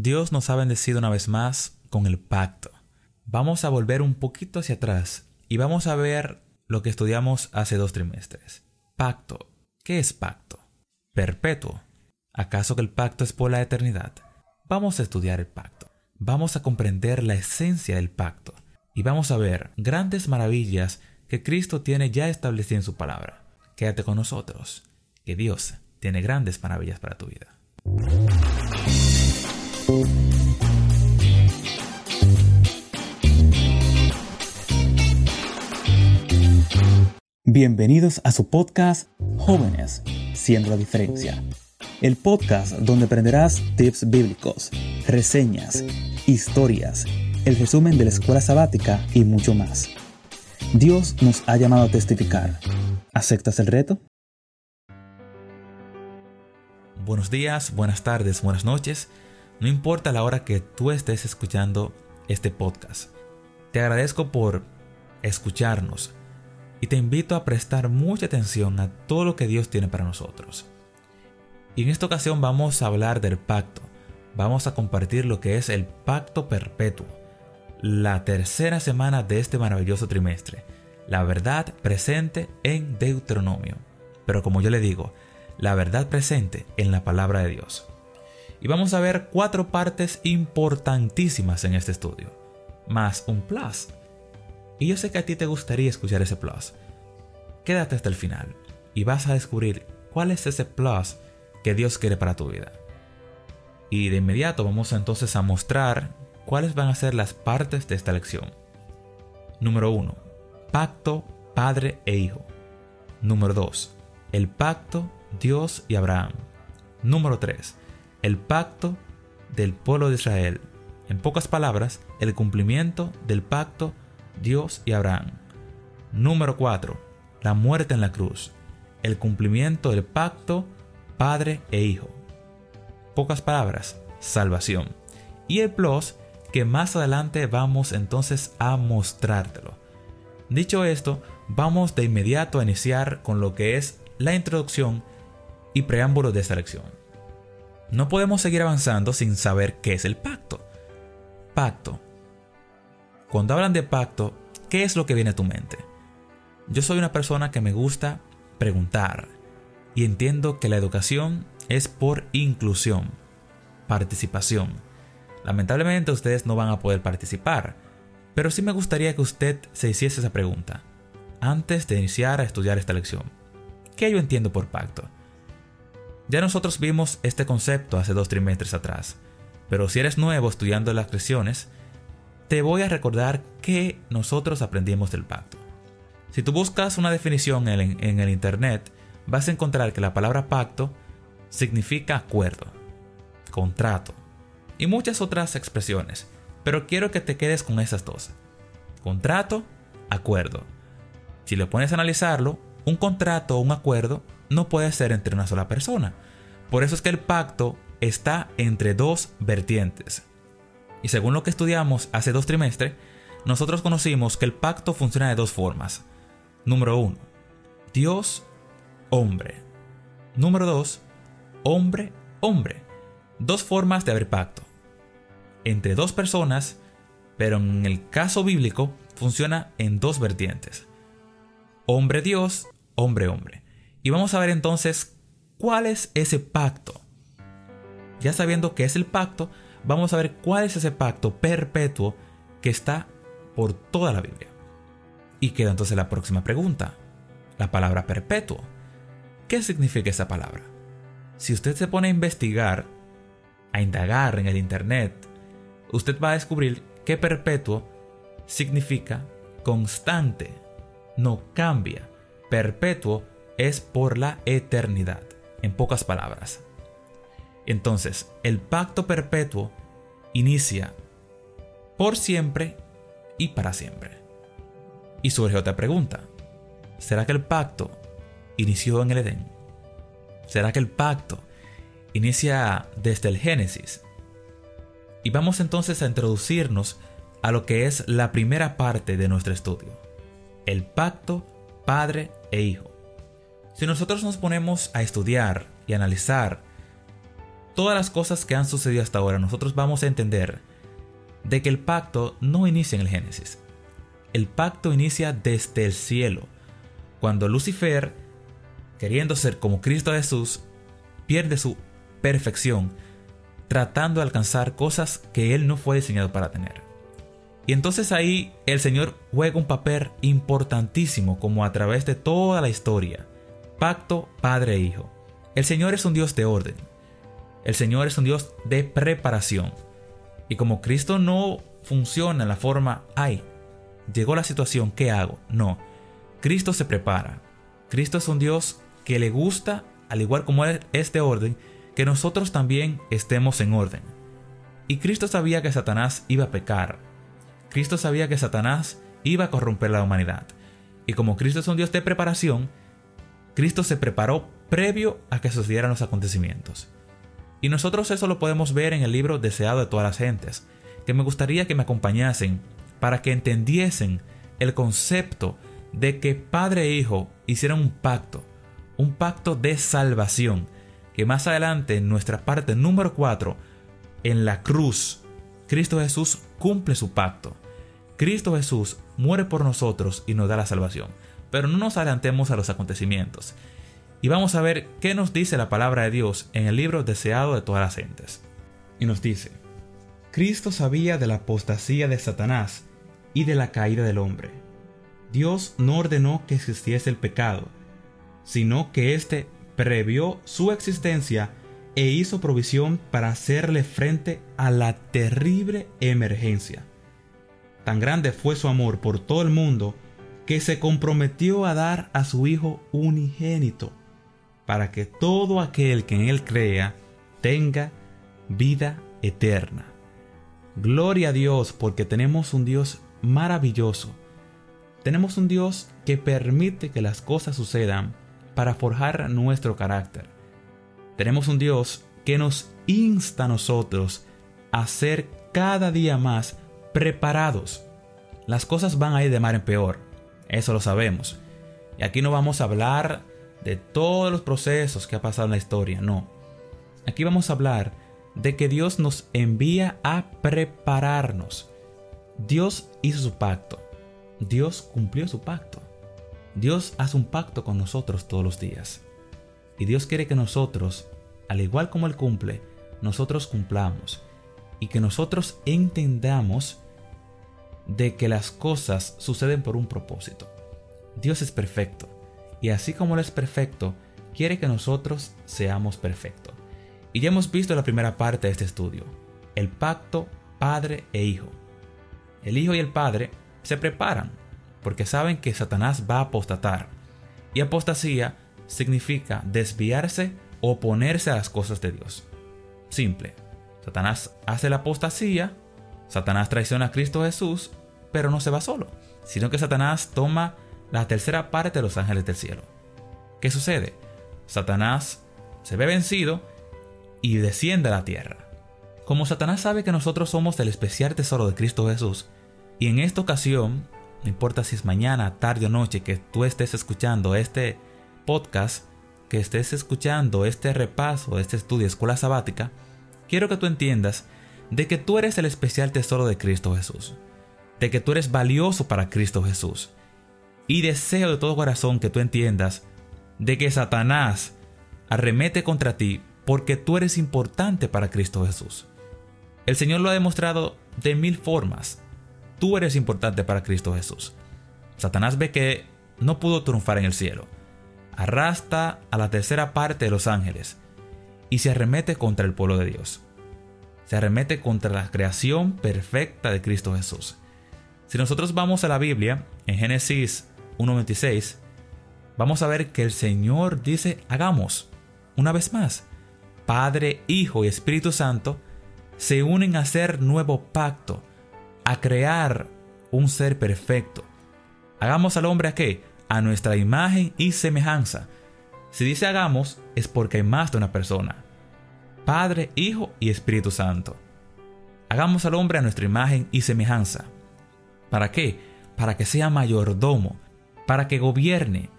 Dios nos ha bendecido una vez más con el pacto. Vamos a volver un poquito hacia atrás y vamos a ver lo que estudiamos hace dos trimestres. Pacto. ¿Qué es pacto? Perpetuo. ¿Acaso que el pacto es por la eternidad? Vamos a estudiar el pacto. Vamos a comprender la esencia del pacto y vamos a ver grandes maravillas que Cristo tiene ya establecidas en su palabra. Quédate con nosotros, que Dios tiene grandes maravillas para tu vida. Bienvenidos a su podcast Jóvenes, siendo la diferencia. El podcast donde aprenderás tips bíblicos, reseñas, historias, el resumen de la escuela sabática y mucho más. Dios nos ha llamado a testificar. ¿Aceptas el reto? Buenos días, buenas tardes, buenas noches. No importa la hora que tú estés escuchando este podcast. Te agradezco por escucharnos y te invito a prestar mucha atención a todo lo que Dios tiene para nosotros. Y en esta ocasión vamos a hablar del pacto. Vamos a compartir lo que es el pacto perpetuo. La tercera semana de este maravilloso trimestre. La verdad presente en Deuteronomio. Pero como yo le digo, la verdad presente en la palabra de Dios y vamos a ver cuatro partes importantísimas en este estudio, más un plus. Y yo sé que a ti te gustaría escuchar ese plus. Quédate hasta el final y vas a descubrir cuál es ese plus que Dios quiere para tu vida. Y de inmediato vamos entonces a mostrar cuáles van a ser las partes de esta lección. Número 1. Pacto Padre e Hijo. Número 2. El pacto Dios y Abraham. Número 3 el pacto del pueblo de Israel. En pocas palabras, el cumplimiento del pacto Dios y Abraham. Número 4. La muerte en la cruz. El cumplimiento del pacto Padre e Hijo. Pocas palabras, salvación. Y el plus que más adelante vamos entonces a mostrártelo. Dicho esto, vamos de inmediato a iniciar con lo que es la introducción y preámbulo de esta lección. No podemos seguir avanzando sin saber qué es el pacto. Pacto. Cuando hablan de pacto, ¿qué es lo que viene a tu mente? Yo soy una persona que me gusta preguntar y entiendo que la educación es por inclusión, participación. Lamentablemente ustedes no van a poder participar, pero sí me gustaría que usted se hiciese esa pregunta antes de iniciar a estudiar esta lección. ¿Qué yo entiendo por pacto? Ya nosotros vimos este concepto hace dos trimestres atrás, pero si eres nuevo estudiando las creaciones, te voy a recordar que nosotros aprendimos del pacto. Si tú buscas una definición en, en el Internet, vas a encontrar que la palabra pacto significa acuerdo, contrato y muchas otras expresiones, pero quiero que te quedes con esas dos. Contrato, acuerdo. Si lo pones a analizarlo, un contrato o un acuerdo no puede ser entre una sola persona. Por eso es que el pacto está entre dos vertientes. Y según lo que estudiamos hace dos trimestres, nosotros conocimos que el pacto funciona de dos formas. Número uno, Dios, hombre. Número dos, hombre, hombre. Dos formas de haber pacto. Entre dos personas, pero en el caso bíblico funciona en dos vertientes. Hombre Dios, hombre hombre. Y vamos a ver entonces cuál es ese pacto. Ya sabiendo qué es el pacto, vamos a ver cuál es ese pacto perpetuo que está por toda la Biblia. Y queda entonces la próxima pregunta, la palabra perpetuo. ¿Qué significa esa palabra? Si usted se pone a investigar, a indagar en el Internet, usted va a descubrir que perpetuo significa constante, no cambia. Perpetuo es por la eternidad, en pocas palabras. Entonces, el pacto perpetuo inicia por siempre y para siempre. Y surge otra pregunta. ¿Será que el pacto inició en el Edén? ¿Será que el pacto inicia desde el Génesis? Y vamos entonces a introducirnos a lo que es la primera parte de nuestro estudio. El pacto padre e hijo. Si nosotros nos ponemos a estudiar y analizar todas las cosas que han sucedido hasta ahora, nosotros vamos a entender de que el pacto no inicia en el Génesis. El pacto inicia desde el cielo, cuando Lucifer, queriendo ser como Cristo Jesús, pierde su perfección, tratando de alcanzar cosas que él no fue diseñado para tener. Y entonces ahí el Señor juega un papel importantísimo como a través de toda la historia. Pacto Padre-Hijo. El Señor es un Dios de orden. El Señor es un Dios de preparación. Y como Cristo no funciona en la forma, ay, llegó la situación, ¿qué hago? No. Cristo se prepara. Cristo es un Dios que le gusta, al igual como es de orden, que nosotros también estemos en orden. Y Cristo sabía que Satanás iba a pecar. Cristo sabía que Satanás iba a corromper la humanidad. Y como Cristo es un Dios de preparación, Cristo se preparó previo a que sucedieran los acontecimientos. Y nosotros eso lo podemos ver en el libro Deseado de todas las gentes, que me gustaría que me acompañasen para que entendiesen el concepto de que Padre e Hijo hicieron un pacto, un pacto de salvación, que más adelante en nuestra parte número 4, en la cruz, Cristo Jesús cumple su pacto. Cristo Jesús muere por nosotros y nos da la salvación. Pero no nos adelantemos a los acontecimientos. Y vamos a ver qué nos dice la palabra de Dios en el libro deseado de todas las gentes. Y nos dice, Cristo sabía de la apostasía de Satanás y de la caída del hombre. Dios no ordenó que existiese el pecado, sino que éste previó su existencia e hizo provisión para hacerle frente a la terrible emergencia. Tan grande fue su amor por todo el mundo que se comprometió a dar a su Hijo unigénito para que todo aquel que en Él crea tenga vida eterna. Gloria a Dios porque tenemos un Dios maravilloso. Tenemos un Dios que permite que las cosas sucedan para forjar nuestro carácter. Tenemos un Dios que nos insta a nosotros a ser cada día más preparados. Las cosas van a ir de mar en peor, eso lo sabemos. Y aquí no vamos a hablar de todos los procesos que ha pasado en la historia, no. Aquí vamos a hablar de que Dios nos envía a prepararnos. Dios hizo su pacto. Dios cumplió su pacto. Dios hace un pacto con nosotros todos los días. Y Dios quiere que nosotros, al igual como Él cumple, nosotros cumplamos. Y que nosotros entendamos de que las cosas suceden por un propósito. Dios es perfecto y así como Él es perfecto, quiere que nosotros seamos perfectos. Y ya hemos visto la primera parte de este estudio, el pacto padre e hijo. El hijo y el padre se preparan porque saben que Satanás va a apostatar. Y apostasía significa desviarse o oponerse a las cosas de Dios. Simple. Satanás hace la apostasía, Satanás traiciona a Cristo Jesús, pero no se va solo, sino que Satanás toma la tercera parte de los ángeles del cielo. ¿Qué sucede? Satanás se ve vencido y desciende a la tierra. Como Satanás sabe que nosotros somos el especial tesoro de Cristo Jesús, y en esta ocasión, no importa si es mañana, tarde o noche que tú estés escuchando este podcast, que estés escuchando este repaso, este estudio escuela sabática, quiero que tú entiendas de que tú eres el especial tesoro de Cristo Jesús, de que tú eres valioso para Cristo Jesús, y deseo de todo corazón que tú entiendas de que Satanás arremete contra ti porque tú eres importante para Cristo Jesús. El Señor lo ha demostrado de mil formas. Tú eres importante para Cristo Jesús. Satanás ve que no pudo triunfar en el cielo. Arrastra a la tercera parte de los ángeles y se arremete contra el pueblo de Dios. Se arremete contra la creación perfecta de Cristo Jesús. Si nosotros vamos a la Biblia, en Génesis 1.26, vamos a ver que el Señor dice, hagamos, una vez más, Padre, Hijo y Espíritu Santo se unen a hacer nuevo pacto, a crear un ser perfecto. Hagamos al hombre a qué? A nuestra imagen y semejanza. Si dice hagamos, es porque hay más de una persona. Padre, Hijo y Espíritu Santo. Hagamos al hombre a nuestra imagen y semejanza. ¿Para qué? Para que sea mayordomo, para que gobierne,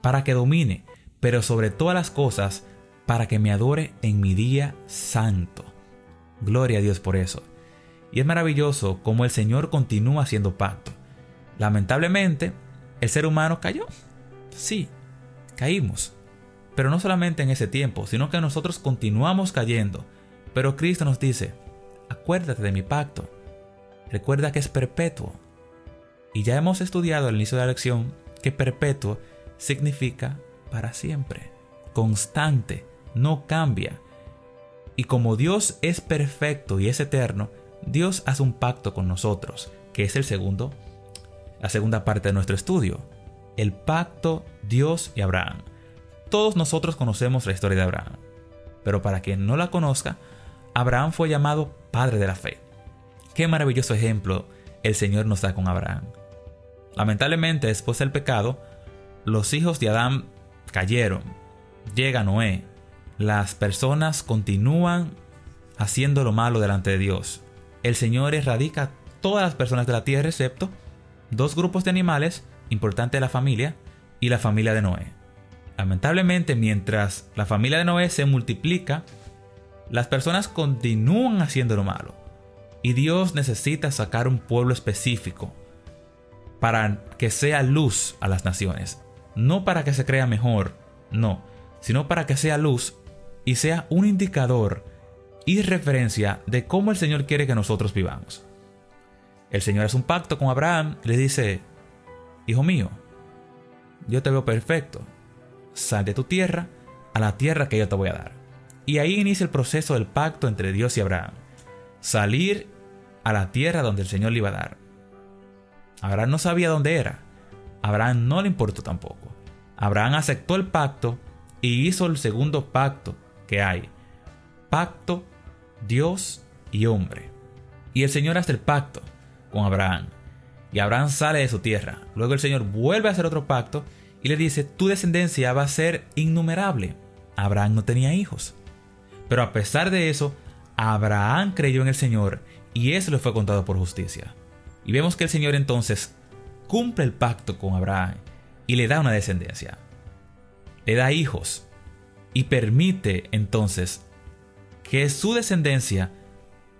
para que domine, pero sobre todas las cosas, para que me adore en mi día santo. Gloria a Dios por eso. Y es maravilloso cómo el Señor continúa haciendo pacto. Lamentablemente, el ser humano cayó. Sí, caímos. Pero no solamente en ese tiempo, sino que nosotros continuamos cayendo. Pero Cristo nos dice, acuérdate de mi pacto. Recuerda que es perpetuo. Y ya hemos estudiado al inicio de la lección que perpetuo significa para siempre, constante, no cambia. Y como Dios es perfecto y es eterno, Dios hace un pacto con nosotros, que es el segundo, la segunda parte de nuestro estudio, el pacto Dios y Abraham. Todos nosotros conocemos la historia de Abraham, pero para quien no la conozca, Abraham fue llamado padre de la fe. Qué maravilloso ejemplo el Señor nos da con Abraham. Lamentablemente, después del pecado, los hijos de Adán cayeron. Llega Noé. Las personas continúan haciendo lo malo delante de Dios. El Señor erradica a todas las personas de la tierra excepto dos grupos de animales, importante de la familia, y la familia de Noé. Lamentablemente, mientras la familia de Noé se multiplica, las personas continúan haciendo lo malo. Y Dios necesita sacar un pueblo específico para que sea luz a las naciones. No para que se crea mejor, no, sino para que sea luz y sea un indicador y referencia de cómo el Señor quiere que nosotros vivamos. El Señor hace un pacto con Abraham y le dice, Hijo mío, yo te veo perfecto, sal de tu tierra a la tierra que yo te voy a dar. Y ahí inicia el proceso del pacto entre Dios y Abraham. Salir a la tierra donde el Señor le iba a dar. Abraham no sabía dónde era. Abraham no le importó tampoco. Abraham aceptó el pacto y hizo el segundo pacto que hay. Pacto Dios y hombre. Y el Señor hace el pacto con Abraham. Y Abraham sale de su tierra. Luego el Señor vuelve a hacer otro pacto y le dice, tu descendencia va a ser innumerable. Abraham no tenía hijos. Pero a pesar de eso, Abraham creyó en el Señor y eso le fue contado por justicia. Y vemos que el Señor entonces cumple el pacto con Abraham y le da una descendencia. Le da hijos y permite entonces que su descendencia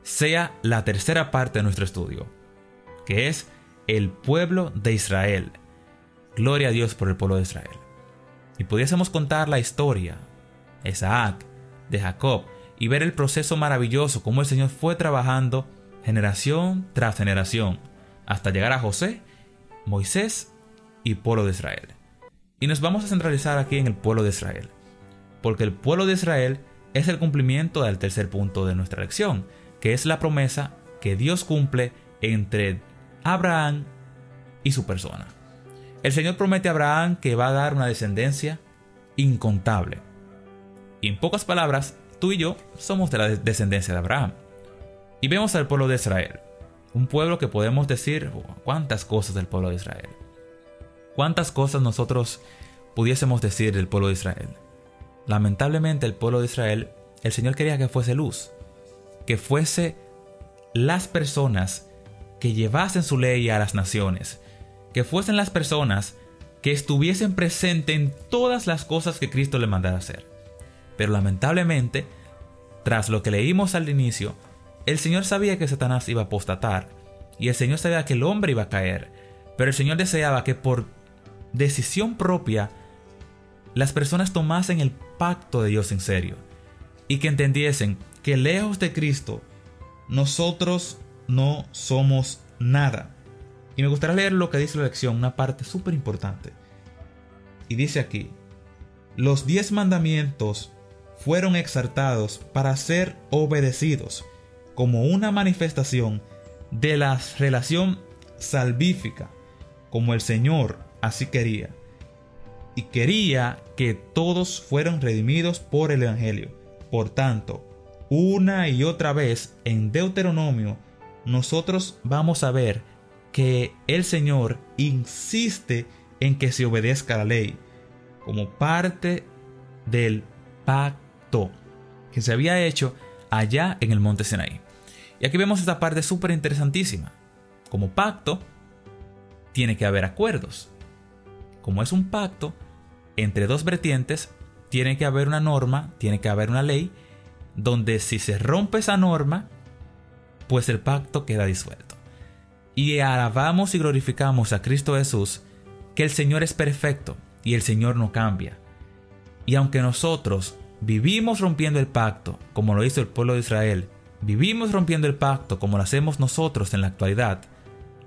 sea la tercera parte de nuestro estudio, que es el pueblo de Israel. Gloria a Dios por el pueblo de Israel. Y pudiésemos contar la historia, Isaac, de Jacob, y ver el proceso maravilloso, como el Señor fue trabajando generación tras generación, hasta llegar a José, Moisés y pueblo de Israel. Y nos vamos a centralizar aquí en el pueblo de Israel, porque el pueblo de Israel es el cumplimiento del tercer punto de nuestra lección, que es la promesa que Dios cumple entre Abraham y su persona. El Señor promete a Abraham que va a dar una descendencia incontable. Y en pocas palabras, tú y yo somos de la descendencia de Abraham. Y vemos al pueblo de Israel. Un pueblo que podemos decir oh, cuántas cosas del pueblo de Israel. Cuántas cosas nosotros pudiésemos decir del pueblo de Israel. Lamentablemente el pueblo de Israel, el Señor quería que fuese luz. Que fuese las personas que llevasen su ley a las naciones. Que fuesen las personas que estuviesen presentes en todas las cosas que Cristo le mandara hacer. Pero lamentablemente, tras lo que leímos al inicio, el Señor sabía que Satanás iba a apostatar y el Señor sabía que el hombre iba a caer, pero el Señor deseaba que por decisión propia las personas tomasen el pacto de Dios en serio y que entendiesen que lejos de Cristo nosotros no somos nada. Y me gustaría leer lo que dice la lección, una parte súper importante. Y dice aquí, los diez mandamientos fueron exaltados para ser obedecidos como una manifestación de la relación salvífica, como el Señor así quería. Y quería que todos fueran redimidos por el Evangelio. Por tanto, una y otra vez en Deuteronomio, nosotros vamos a ver que el Señor insiste en que se obedezca la ley como parte del pacto que se había hecho allá en el monte Sinaí. Y aquí vemos esta parte súper interesantísima. Como pacto, tiene que haber acuerdos. Como es un pacto entre dos vertientes, tiene que haber una norma, tiene que haber una ley, donde si se rompe esa norma, pues el pacto queda disuelto. Y alabamos y glorificamos a Cristo Jesús, que el Señor es perfecto y el Señor no cambia. Y aunque nosotros vivimos rompiendo el pacto, como lo hizo el pueblo de Israel, vivimos rompiendo el pacto como lo hacemos nosotros en la actualidad,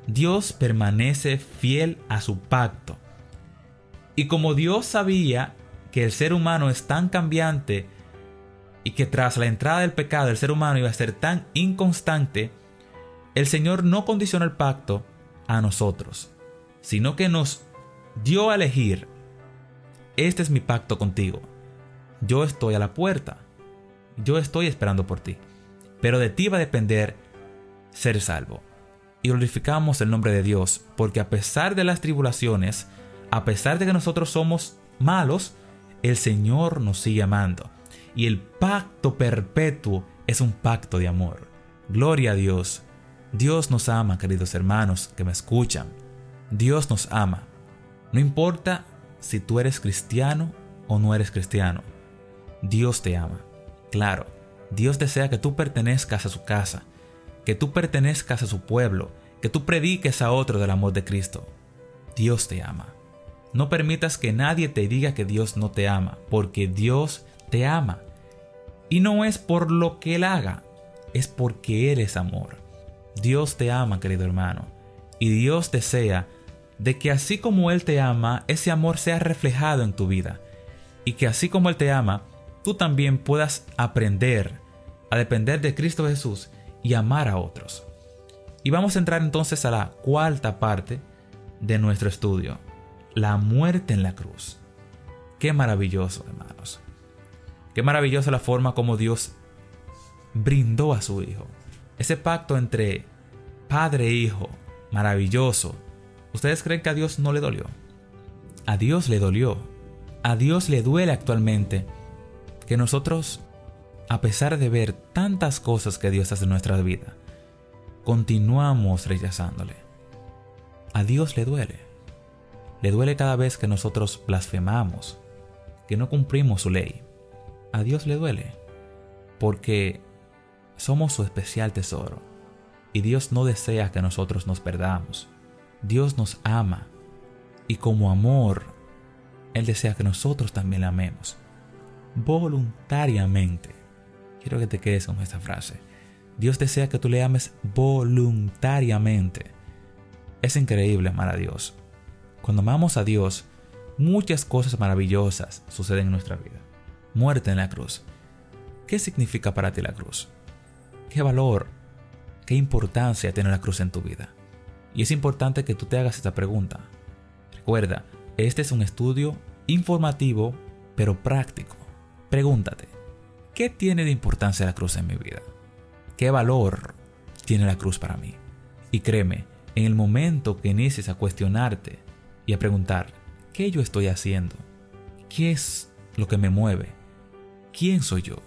Dios permanece fiel a su pacto. Y como Dios sabía que el ser humano es tan cambiante y que tras la entrada del pecado el ser humano iba a ser tan inconstante, el Señor no condiciona el pacto a nosotros, sino que nos dio a elegir, este es mi pacto contigo, yo estoy a la puerta, yo estoy esperando por ti, pero de ti va a depender ser salvo. Y glorificamos el nombre de Dios, porque a pesar de las tribulaciones, a pesar de que nosotros somos malos, el Señor nos sigue amando. Y el pacto perpetuo es un pacto de amor. Gloria a Dios. Dios nos ama, queridos hermanos que me escuchan. Dios nos ama. No importa si tú eres cristiano o no eres cristiano. Dios te ama. Claro, Dios desea que tú pertenezcas a su casa, que tú pertenezcas a su pueblo, que tú prediques a otro del amor de Cristo. Dios te ama. No permitas que nadie te diga que Dios no te ama, porque Dios te ama. Y no es por lo que Él haga, es porque Él es amor. Dios te ama, querido hermano, y Dios desea de que así como Él te ama, ese amor sea reflejado en tu vida, y que así como Él te ama, tú también puedas aprender a depender de Cristo Jesús y amar a otros. Y vamos a entrar entonces a la cuarta parte de nuestro estudio la muerte en la cruz. Qué maravilloso, hermanos. Qué maravillosa la forma como Dios brindó a su Hijo. Ese pacto entre Padre e Hijo, maravilloso. ¿Ustedes creen que a Dios no le dolió? A Dios le dolió. A Dios le duele actualmente que nosotros, a pesar de ver tantas cosas que Dios hace en nuestra vida, continuamos rechazándole. A Dios le duele. Le duele cada vez que nosotros blasfemamos, que no cumplimos su ley. A Dios le duele, porque somos su especial tesoro, y Dios no desea que nosotros nos perdamos. Dios nos ama, y como amor, Él desea que nosotros también le amemos, voluntariamente. Quiero que te quedes con esta frase. Dios desea que tú le ames voluntariamente. Es increíble amar a Dios. Cuando amamos a Dios, muchas cosas maravillosas suceden en nuestra vida. Muerte en la cruz. ¿Qué significa para ti la cruz? ¿Qué valor, qué importancia tiene la cruz en tu vida? Y es importante que tú te hagas esta pregunta. Recuerda, este es un estudio informativo, pero práctico. Pregúntate, ¿qué tiene de importancia la cruz en mi vida? ¿Qué valor tiene la cruz para mí? Y créeme, en el momento que inicies a cuestionarte y a preguntar, ¿qué yo estoy haciendo? ¿Qué es lo que me mueve? ¿Quién soy yo?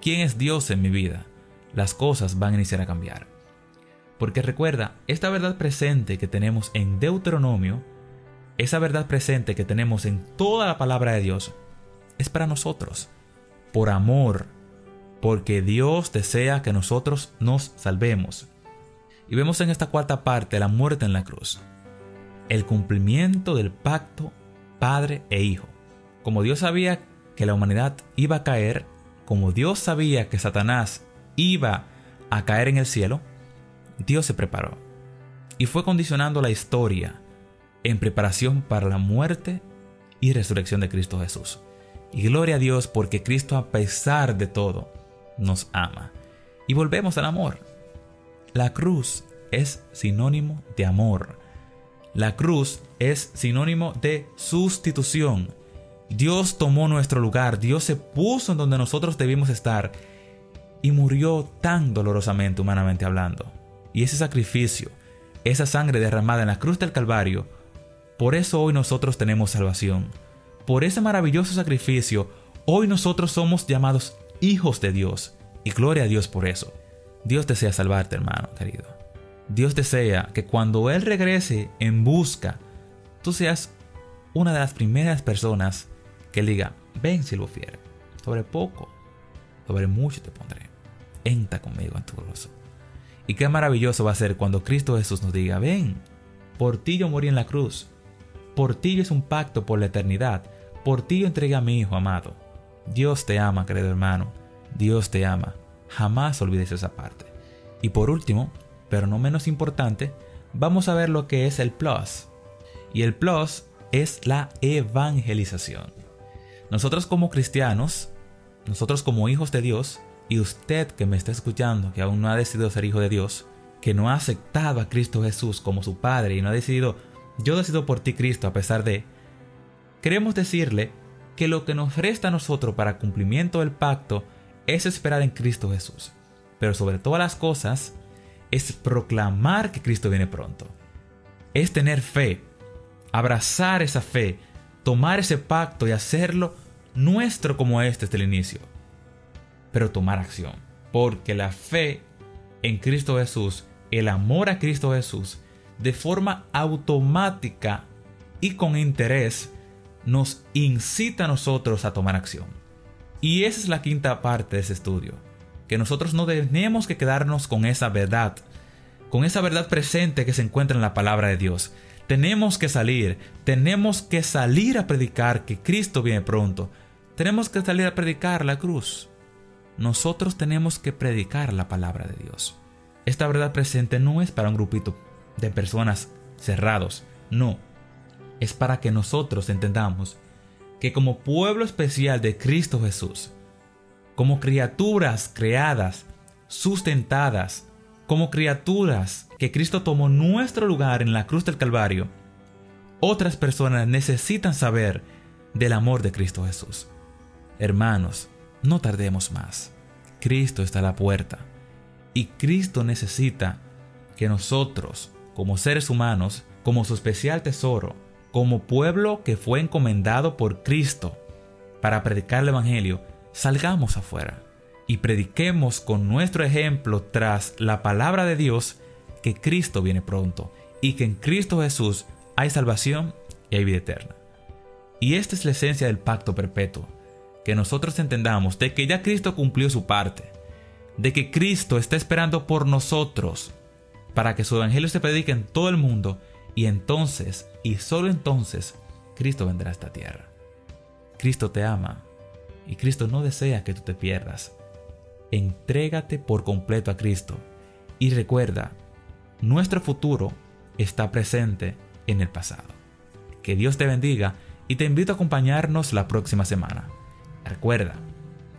¿Quién es Dios en mi vida? Las cosas van a iniciar a cambiar. Porque recuerda, esta verdad presente que tenemos en Deuteronomio, esa verdad presente que tenemos en toda la palabra de Dios, es para nosotros, por amor, porque Dios desea que nosotros nos salvemos. Y vemos en esta cuarta parte la muerte en la cruz el cumplimiento del pacto padre e hijo. Como Dios sabía que la humanidad iba a caer, como Dios sabía que Satanás iba a caer en el cielo, Dios se preparó y fue condicionando la historia en preparación para la muerte y resurrección de Cristo Jesús. Y gloria a Dios porque Cristo a pesar de todo nos ama. Y volvemos al amor. La cruz es sinónimo de amor. La cruz es sinónimo de sustitución. Dios tomó nuestro lugar, Dios se puso en donde nosotros debimos estar y murió tan dolorosamente humanamente hablando. Y ese sacrificio, esa sangre derramada en la cruz del Calvario, por eso hoy nosotros tenemos salvación. Por ese maravilloso sacrificio, hoy nosotros somos llamados hijos de Dios. Y gloria a Dios por eso. Dios desea salvarte, hermano querido. Dios desea que cuando Él regrese en busca, tú seas una de las primeras personas que diga, ven fiel, sobre poco, sobre mucho te pondré. Entra conmigo en tu gozo. Y qué maravilloso va a ser cuando Cristo Jesús nos diga, ven, por ti yo morí en la cruz, por ti yo es un pacto por la eternidad, por ti yo entregué a mi Hijo amado. Dios te ama, querido hermano, Dios te ama. Jamás olvides esa parte. Y por último, pero no menos importante, vamos a ver lo que es el plus. Y el plus es la evangelización. Nosotros como cristianos, nosotros como hijos de Dios, y usted que me está escuchando, que aún no ha decidido ser hijo de Dios, que no ha aceptado a Cristo Jesús como su Padre y no ha decidido, yo decido por ti Cristo a pesar de, queremos decirle que lo que nos resta a nosotros para cumplimiento del pacto es esperar en Cristo Jesús. Pero sobre todas las cosas, es proclamar que Cristo viene pronto. Es tener fe, abrazar esa fe, tomar ese pacto y hacerlo nuestro como este es el inicio. Pero tomar acción. Porque la fe en Cristo Jesús, el amor a Cristo Jesús, de forma automática y con interés, nos incita a nosotros a tomar acción. Y esa es la quinta parte de ese estudio. Que nosotros no tenemos que quedarnos con esa verdad, con esa verdad presente que se encuentra en la palabra de Dios. Tenemos que salir, tenemos que salir a predicar que Cristo viene pronto. Tenemos que salir a predicar la cruz. Nosotros tenemos que predicar la palabra de Dios. Esta verdad presente no es para un grupito de personas cerrados, no. Es para que nosotros entendamos que como pueblo especial de Cristo Jesús, como criaturas creadas, sustentadas, como criaturas que Cristo tomó nuestro lugar en la cruz del Calvario, otras personas necesitan saber del amor de Cristo Jesús. Hermanos, no tardemos más. Cristo está a la puerta. Y Cristo necesita que nosotros, como seres humanos, como su especial tesoro, como pueblo que fue encomendado por Cristo para predicar el Evangelio, salgamos afuera y prediquemos con nuestro ejemplo tras la palabra de Dios que Cristo viene pronto y que en Cristo Jesús hay salvación y hay vida eterna. Y esta es la esencia del pacto perpetuo, que nosotros entendamos de que ya Cristo cumplió su parte, de que Cristo está esperando por nosotros para que su evangelio se predique en todo el mundo y entonces, y solo entonces, Cristo vendrá a esta tierra. Cristo te ama y Cristo no desea que tú te pierdas. Entrégate por completo a Cristo y recuerda, nuestro futuro está presente en el pasado. Que Dios te bendiga y te invito a acompañarnos la próxima semana. Recuerda,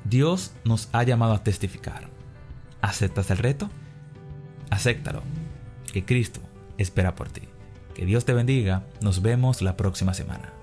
Dios nos ha llamado a testificar. ¿Aceptas el reto? Acéptalo, que Cristo espera por ti. Que Dios te bendiga, nos vemos la próxima semana.